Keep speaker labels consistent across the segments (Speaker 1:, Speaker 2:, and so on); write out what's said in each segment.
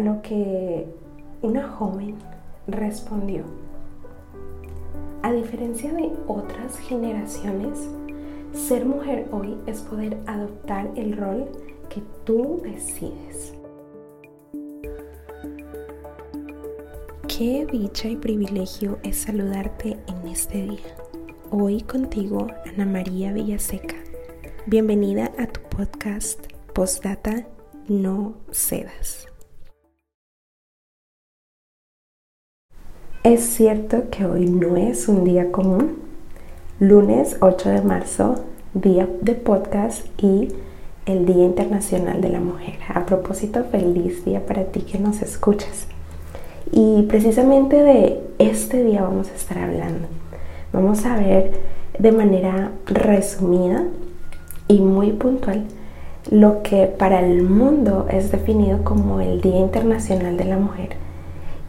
Speaker 1: a lo que una joven respondió. A diferencia de otras generaciones, ser mujer hoy es poder adoptar el rol que tú decides. Qué dicha y privilegio es saludarte en este día. Hoy contigo, Ana María Villaseca. Bienvenida a tu podcast Postdata No Cedas. Es cierto que hoy no es un día común. Lunes 8 de marzo, día de podcast y el Día Internacional de la Mujer. A propósito, feliz día para ti que nos escuchas. Y precisamente de este día vamos a estar hablando. Vamos a ver de manera resumida y muy puntual lo que para el mundo es definido como el Día Internacional de la Mujer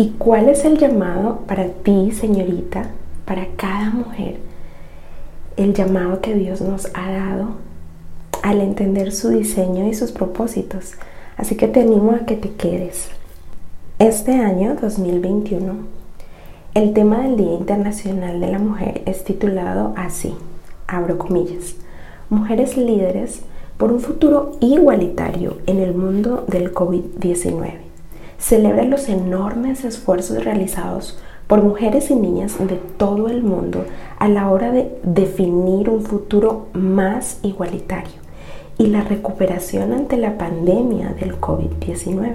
Speaker 1: ¿Y cuál es el llamado para ti, señorita, para cada mujer? El llamado que Dios nos ha dado al entender su diseño y sus propósitos. Así que te animo a que te quedes. Este año 2021, el tema del Día Internacional de la Mujer es titulado así, abro comillas, Mujeres líderes por un futuro igualitario en el mundo del COVID-19 celebra los enormes esfuerzos realizados por mujeres y niñas de todo el mundo a la hora de definir un futuro más igualitario y la recuperación ante la pandemia del COVID-19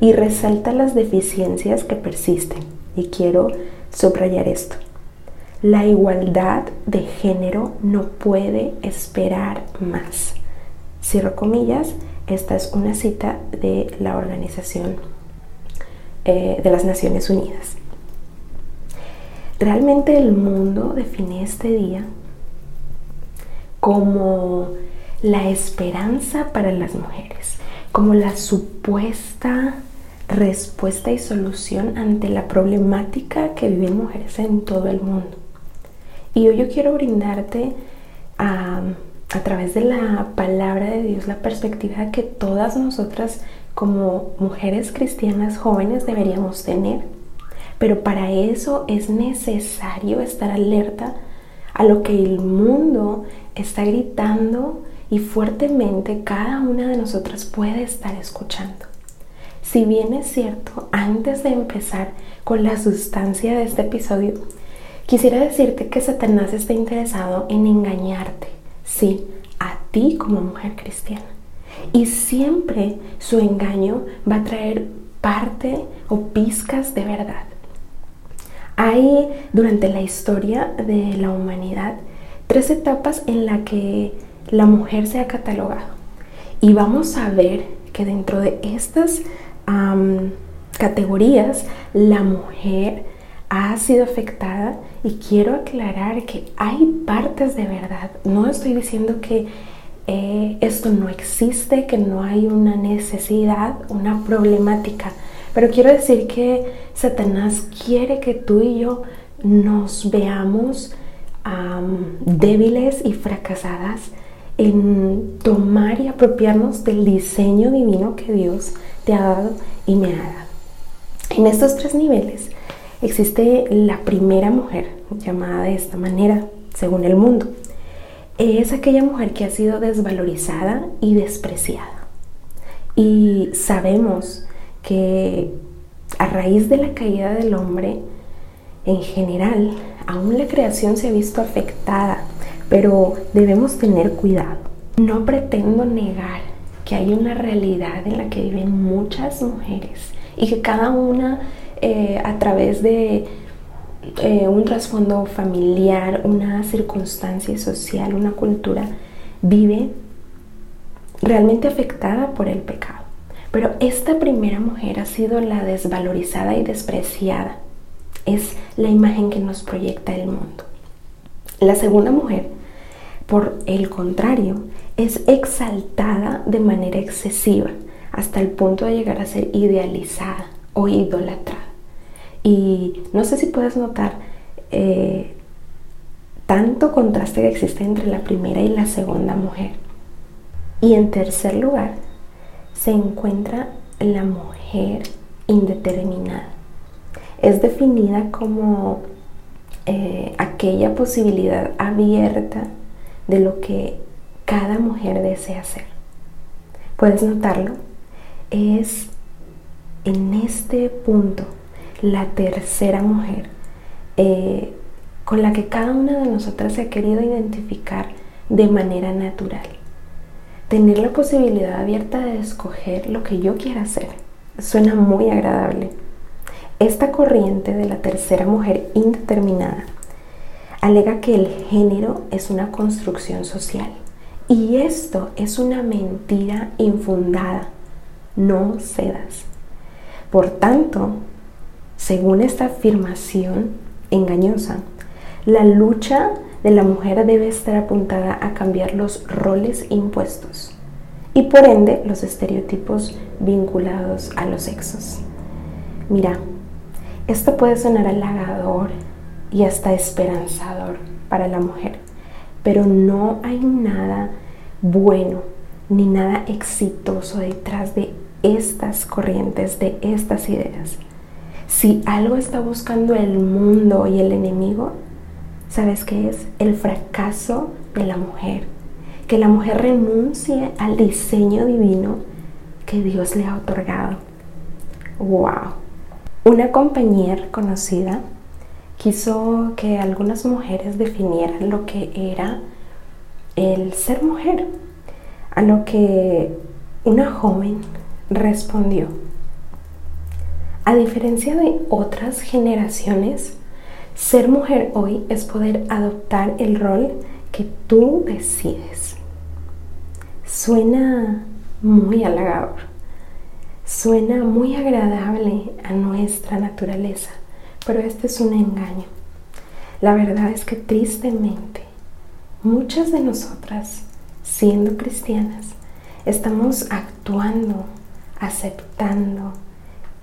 Speaker 1: y resalta las deficiencias que persisten. Y quiero subrayar esto. La igualdad de género no puede esperar más. Cierro comillas, esta es una cita de la organización eh, de las Naciones Unidas. Realmente el mundo define este día como la esperanza para las mujeres, como la supuesta respuesta y solución ante la problemática que viven mujeres en todo el mundo. Y hoy yo quiero brindarte a, a través de la palabra de Dios la perspectiva que todas nosotras como mujeres cristianas jóvenes deberíamos tener. Pero para eso es necesario estar alerta a lo que el mundo está gritando y fuertemente cada una de nosotras puede estar escuchando. Si bien es cierto, antes de empezar con la sustancia de este episodio, quisiera decirte que Satanás está interesado en engañarte, sí, a ti como mujer cristiana. Y siempre su engaño va a traer parte o pizcas de verdad. Hay durante la historia de la humanidad tres etapas en las que la mujer se ha catalogado. Y vamos a ver que dentro de estas categorías la mujer ha sido afectada y quiero aclarar que hay partes de verdad. No estoy diciendo que eh, esto no existe, que no hay una necesidad, una problemática. Pero quiero decir que Satanás quiere que tú y yo nos veamos débiles y fracasadas en tomar y apropiarnos del diseño divino que Dios te ha dado y me ha dado. En estos tres niveles existe la primera mujer, llamada de esta manera, según el mundo, es aquella mujer que ha sido desvalorizada y despreciada. Y sabemos que a raíz de la caída del hombre, en general, aún la creación se ha visto afectada, pero debemos tener cuidado. No pretendo negar que hay una realidad en la que viven muchas mujeres y que cada una eh, a través de eh, un trasfondo familiar, una circunstancia social, una cultura, vive realmente afectada por el pecado. Pero esta primera mujer ha sido la desvalorizada y despreciada. Es la imagen que nos proyecta el mundo. La segunda mujer, por el contrario, es exaltada de manera excesiva hasta el punto de llegar a ser idealizada o idolatrada. Y no sé si puedes notar eh, tanto contraste que existe entre la primera y la segunda mujer. Y en tercer lugar se encuentra la mujer indeterminada. Es definida como eh, aquella posibilidad abierta de lo que cada mujer desea hacer. ¿Puedes notarlo? Es en este punto la tercera mujer eh, con la que cada una de nosotras se ha querido identificar de manera natural. Tener la posibilidad abierta de escoger lo que yo quiera hacer suena muy agradable. Esta corriente de la tercera mujer indeterminada alega que el género es una construcción social y esto es una mentira infundada. No cedas. Por tanto, según esta afirmación engañosa, la lucha de la mujer debe estar apuntada a cambiar los roles impuestos y por ende los estereotipos vinculados a los sexos. Mira, esto puede sonar halagador y hasta esperanzador para la mujer, pero no hay nada bueno ni nada exitoso detrás de estas corrientes, de estas ideas. Si algo está buscando el mundo y el enemigo, ¿sabes qué es? El fracaso de la mujer. Que la mujer renuncie al diseño divino que Dios le ha otorgado. ¡Wow! Una compañera conocida quiso que algunas mujeres definieran lo que era el ser mujer, a lo que una joven respondió, a diferencia de otras generaciones, ser mujer hoy es poder adoptar el rol que tú decides. Suena muy halagador, suena muy agradable a nuestra naturaleza, pero este es un engaño. La verdad es que tristemente muchas de nosotras, siendo cristianas, estamos actuando, aceptando,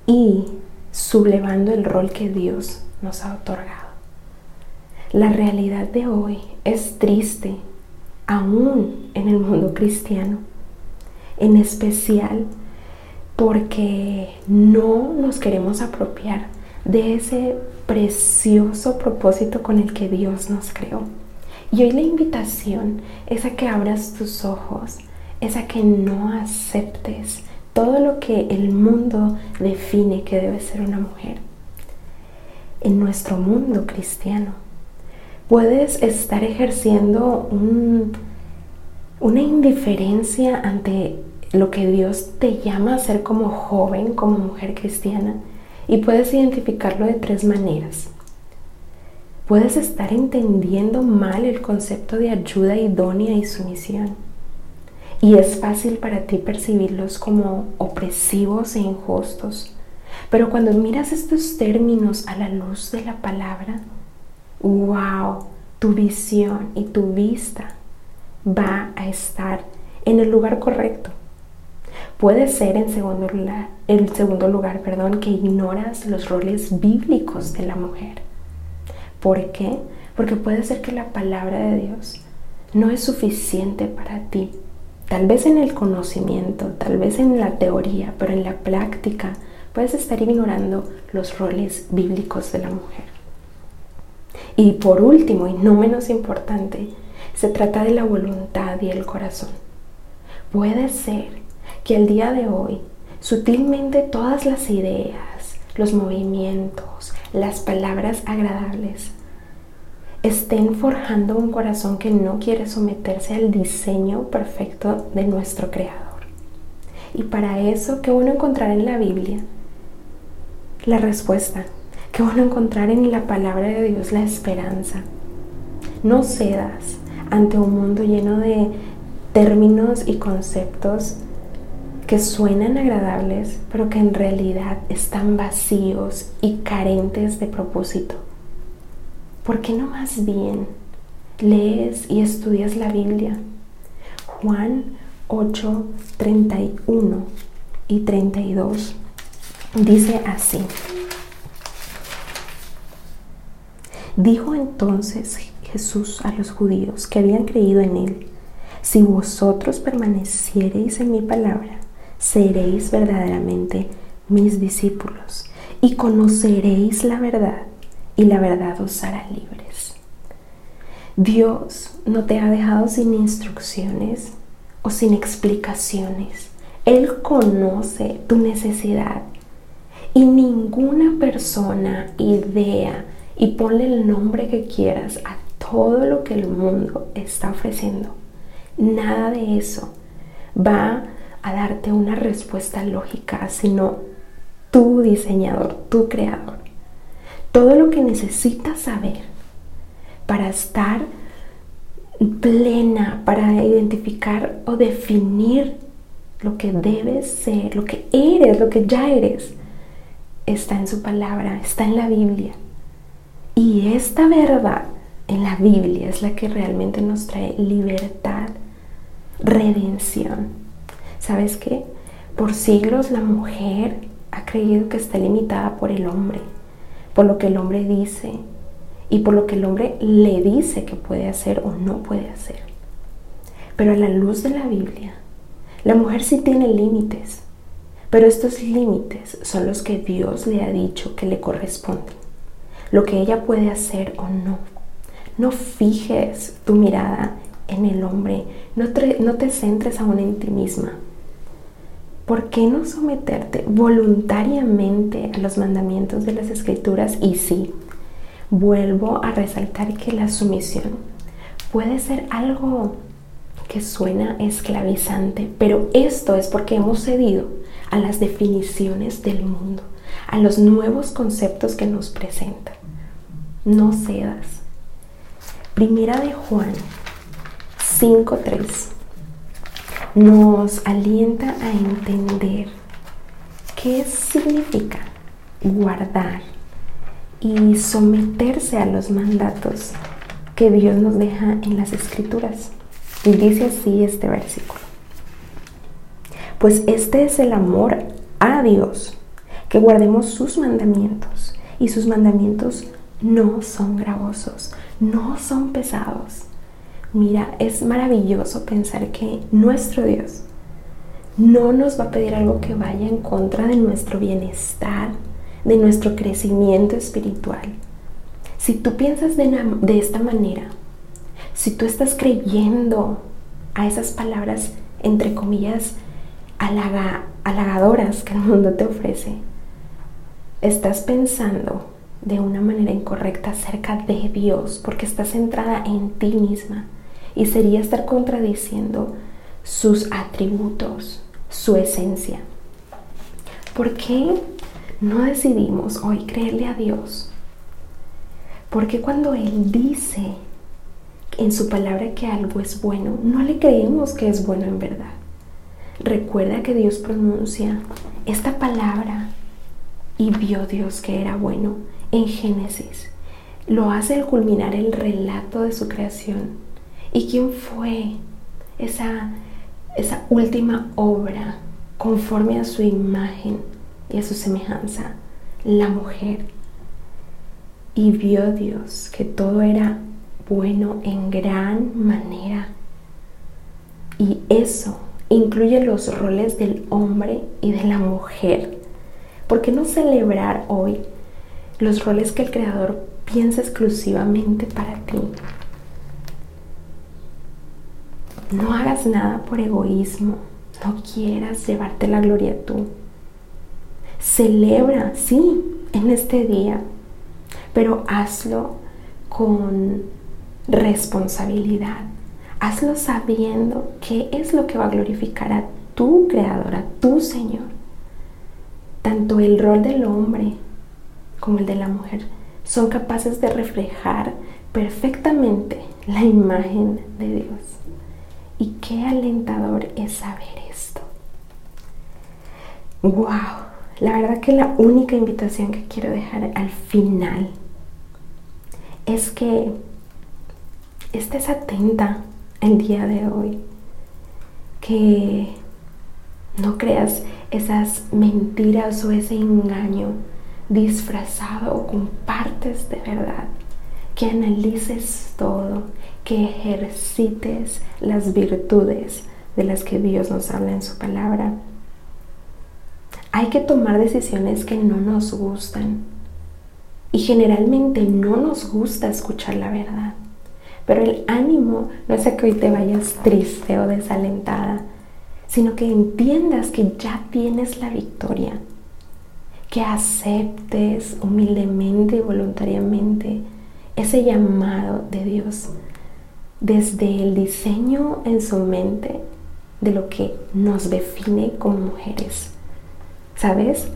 Speaker 1: y sublevando el rol que Dios nos ha otorgado. La realidad de hoy es triste, aún en el mundo cristiano, en especial porque no nos queremos apropiar de ese precioso propósito con el que Dios nos creó. Y hoy la invitación es a que abras tus ojos, es a que no aceptes todo lo que el mundo define que debe ser una mujer. En nuestro mundo cristiano, puedes estar ejerciendo una indiferencia ante lo que Dios te llama a ser como joven, como mujer cristiana, y puedes identificarlo de tres maneras. Puedes estar entendiendo mal el concepto de ayuda idónea y sumisión y es fácil para ti percibirlos como opresivos e injustos. Pero cuando miras estos términos a la luz de la palabra, wow, tu visión y tu vista va a estar en el lugar correcto. Puede ser en segundo lugar, en segundo lugar, perdón, que ignoras los roles bíblicos de la mujer. ¿Por qué? Porque puede ser que la palabra de Dios no es suficiente para ti Tal vez en el conocimiento, tal vez en la teoría, pero en la práctica puedes estar ignorando los roles bíblicos de la mujer. Y por último, y no menos importante, se trata de la voluntad y el corazón. Puede ser que el día de hoy, sutilmente todas las ideas, los movimientos, las palabras agradables, estén forjando un corazón que no quiere someterse al diseño perfecto de nuestro Creador. Y para eso, ¿qué uno encontrar en la Biblia? La respuesta. ¿Qué uno encontrar en la palabra de Dios? La esperanza. No cedas ante un mundo lleno de términos y conceptos que suenan agradables, pero que en realidad están vacíos y carentes de propósito. ¿Por qué no más bien lees y estudias la Biblia? Juan 8, 31 y 32 dice así. Dijo entonces Jesús a los judíos que habían creído en él, si vosotros permaneciereis en mi palabra, seréis verdaderamente mis discípulos, y conoceréis la verdad, y la verdad os hará libres. Dios no te ha dejado sin instrucciones o sin explicaciones. Él conoce tu necesidad y ninguna persona, idea, y ponle el nombre que quieras a todo lo que el mundo está ofreciendo. Nada de eso va a darte una respuesta lógica, sino tu diseñador, tu creador. Todo lo que necesitas saber para estar plena, para identificar o definir lo que debes ser, lo que eres, lo que ya eres, está en su palabra, está en la Biblia. Y esta verdad en la Biblia es la que realmente nos trae libertad, redención. ¿Sabes qué? Por siglos la mujer ha creído que está limitada por el hombre, por lo que el hombre dice y por lo que el hombre le dice que puede hacer o no puede hacer. Pero a la luz de la Biblia, la mujer sí tiene límites, pero estos límites son los que Dios le ha dicho que le corresponden, lo que ella puede hacer o no. No fijes tu mirada en el hombre, no te, no te centres aún en ti misma. ¿Por qué no someterte voluntariamente a los mandamientos de las escrituras? Y sí, vuelvo a resaltar que la sumisión puede ser algo que suena esclavizante, pero esto es porque hemos cedido a las definiciones del mundo, a los nuevos conceptos que nos presentan. No cedas, Primera de Juan 5.3 nos alienta a entender qué significa guardar y someterse a los mandatos que Dios nos deja en las escrituras. Y dice así este versículo. Pues este es el amor a Dios, que guardemos sus mandamientos. Y sus mandamientos no son gravosos, no son pesados. Mira, es maravilloso pensar que nuestro Dios no nos va a pedir algo que vaya en contra de nuestro bienestar, de nuestro crecimiento espiritual. Si tú piensas de, esta manera, si tú estás creyendo a esas palabras, entre comillas, halagadoras que el mundo te ofrece, estás pensando de una manera incorrecta acerca de Dios porque está centrada en ti misma y sería estar contradiciendo sus atributos, su esencia. ¿Por qué no decidimos hoy creerle a Dios? Porque cuando Él dice en su palabra que algo es bueno, no le creemos que es bueno en verdad? Recuerda que Dios pronuncia esta palabra y vio Dios que era bueno en Génesis. Lo hace al culminar el relato de su creación. ¿Y quién fue esa, esa última obra conforme a su imagen y a su semejanza? La mujer. Y vio Dios que todo era bueno en gran manera. Y eso incluye los roles del hombre y de la mujer. ¿Por qué no celebrar hoy los roles que el Creador piensa exclusivamente para ti. No hagas nada por egoísmo, no quieras llevarte la gloria tú. Celebra, sí, en este día, pero hazlo con responsabilidad. Hazlo sabiendo qué es lo que va a glorificar a tu Creador, a tu Señor. Tanto el rol del hombre como el de la mujer son capaces de reflejar perfectamente la imagen de Dios. Y qué alentador es saber esto. ¡Wow! La verdad que la única invitación que quiero dejar al final es que estés atenta el día de hoy, que no creas esas mentiras o ese engaño disfrazado con partes de verdad, que analices todo, que ejercites las virtudes de las que Dios nos habla en su palabra. hay que tomar decisiones que no nos gustan. Y generalmente no nos gusta escuchar la verdad. Pero el ánimo no es a que hoy te vayas triste o desalentada, sino que entiendas que ya tienes la victoria. Que aceptes humildemente y voluntariamente ese llamado de Dios desde el diseño en su mente de lo que nos define como mujeres. ¿Sabes?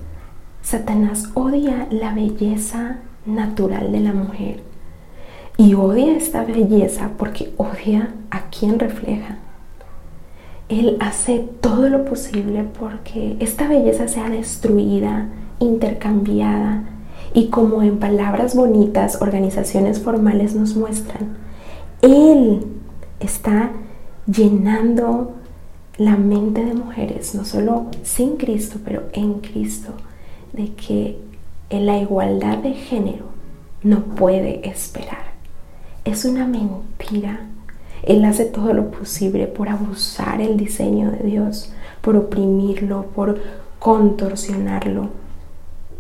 Speaker 1: Satanás odia la belleza natural de la mujer y odia esta belleza porque odia a quien refleja. Él hace todo lo posible porque esta belleza sea destruida, intercambiada y como en palabras bonitas organizaciones formales nos muestran, Él está llenando la mente de mujeres, no solo sin Cristo, pero en Cristo, de que la igualdad de género no puede esperar. Es una mentira. Él hace todo lo posible por abusar el diseño de Dios, por oprimirlo, por contorsionarlo,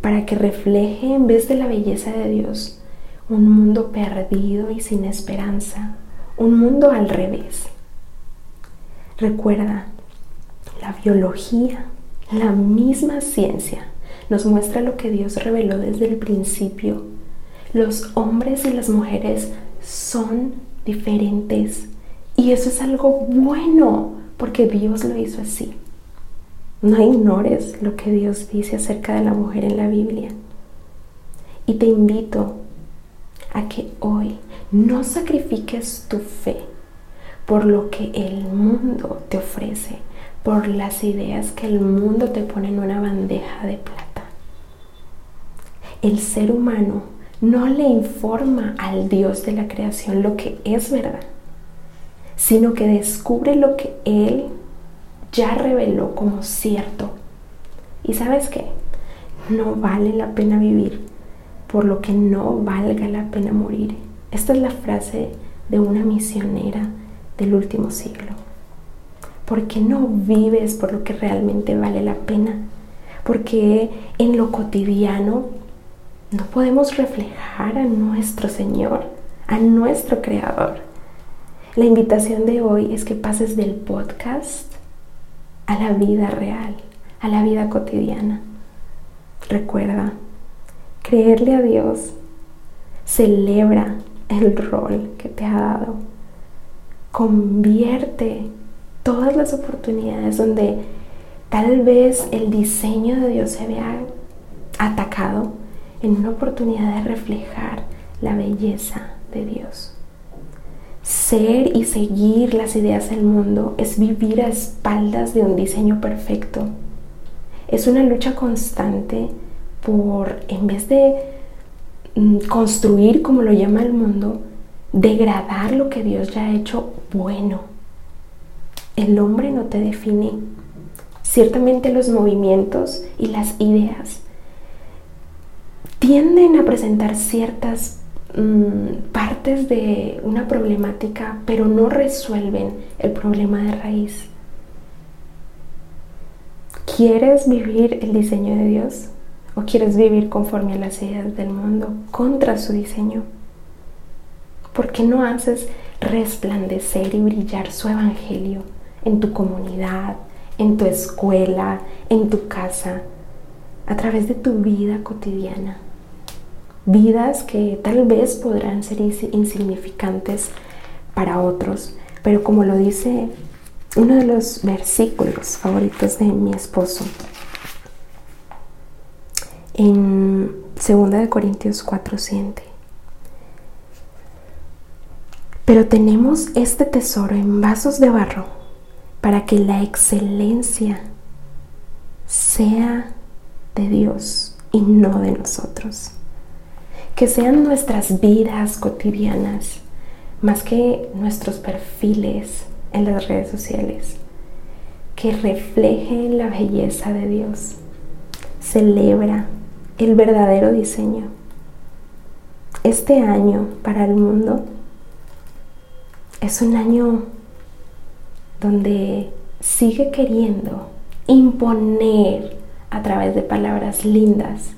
Speaker 1: para que refleje en vez de la belleza de Dios un mundo perdido y sin esperanza, un mundo al revés. Recuerda, la biología, la misma ciencia, nos muestra lo que Dios reveló desde el principio. Los hombres y las mujeres son diferentes y eso es algo bueno porque Dios lo hizo así. No ignores lo que Dios dice acerca de la mujer en la Biblia. Y te invito a que hoy no sacrifiques tu fe por lo que el mundo te ofrece, por las ideas que el mundo te pone en una bandeja de plata. El ser humano no le informa al Dios de la creación lo que es verdad, sino que descubre lo que Él ya reveló como cierto. ¿Y sabes qué? No vale la pena vivir por lo que no valga la pena morir. Esta es la frase de una misionera del último siglo. ¿Por qué no vives por lo que realmente vale la pena? Porque en lo cotidiano no podemos reflejar a nuestro Señor, a nuestro Creador. La invitación de hoy es que pases del podcast a la vida real, a la vida cotidiana. Recuerda, creerle a Dios celebra el rol que te ha dado convierte todas las oportunidades donde tal vez el diseño de Dios se vea atacado en una oportunidad de reflejar la belleza de Dios. Ser y seguir las ideas del mundo es vivir a espaldas de un diseño perfecto. Es una lucha constante por, en vez de mm, construir como lo llama el mundo, degradar lo que Dios ya ha hecho bueno. El hombre no te define. Ciertamente los movimientos y las ideas tienden a presentar ciertas mm, partes de una problemática, pero no resuelven el problema de raíz. ¿Quieres vivir el diseño de Dios? ¿O quieres vivir conforme a las ideas del mundo, contra su diseño? ¿Por qué no haces resplandecer y brillar su evangelio en tu comunidad, en tu escuela, en tu casa, a través de tu vida cotidiana? Vidas que tal vez podrán ser insignificantes para otros, pero como lo dice uno de los versículos favoritos de mi esposo, en 2 Corintios 4:7 pero tenemos este tesoro en vasos de barro para que la excelencia sea de Dios y no de nosotros. Que sean nuestras vidas cotidianas más que nuestros perfiles en las redes sociales. Que reflejen la belleza de Dios. Celebra el verdadero diseño. Este año para el mundo es un año donde sigue queriendo imponer a través de palabras lindas,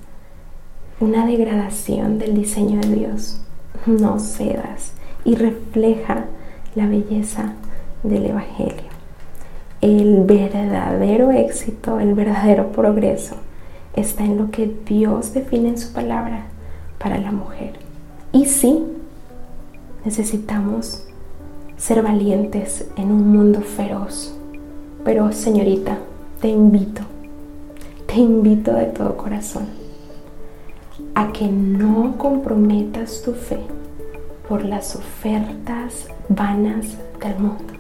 Speaker 1: una degradación del diseño de Dios. No cedas y refleja la belleza del Evangelio. El verdadero éxito, el verdadero progreso está en lo que Dios define en su palabra para la mujer. Y sí, necesitamos ser valientes en un mundo feroz. Pero señorita, te invito, te invito de todo corazón a que no comprometas tu fe por las ofertas vanas del mundo.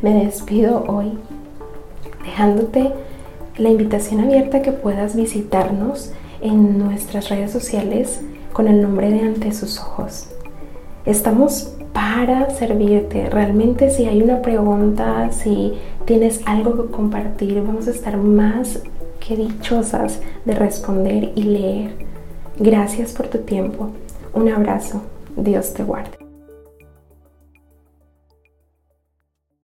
Speaker 1: Me despido hoy dejándote la invitación abierta que puedas visitarnos en nuestras redes sociales con el nombre de Ante sus ojos. Estamos para servirte. Realmente si hay una pregunta, si tienes algo que compartir, vamos a estar más que dichosas de responder y leer. Gracias por tu tiempo. Un abrazo. Dios te guarde.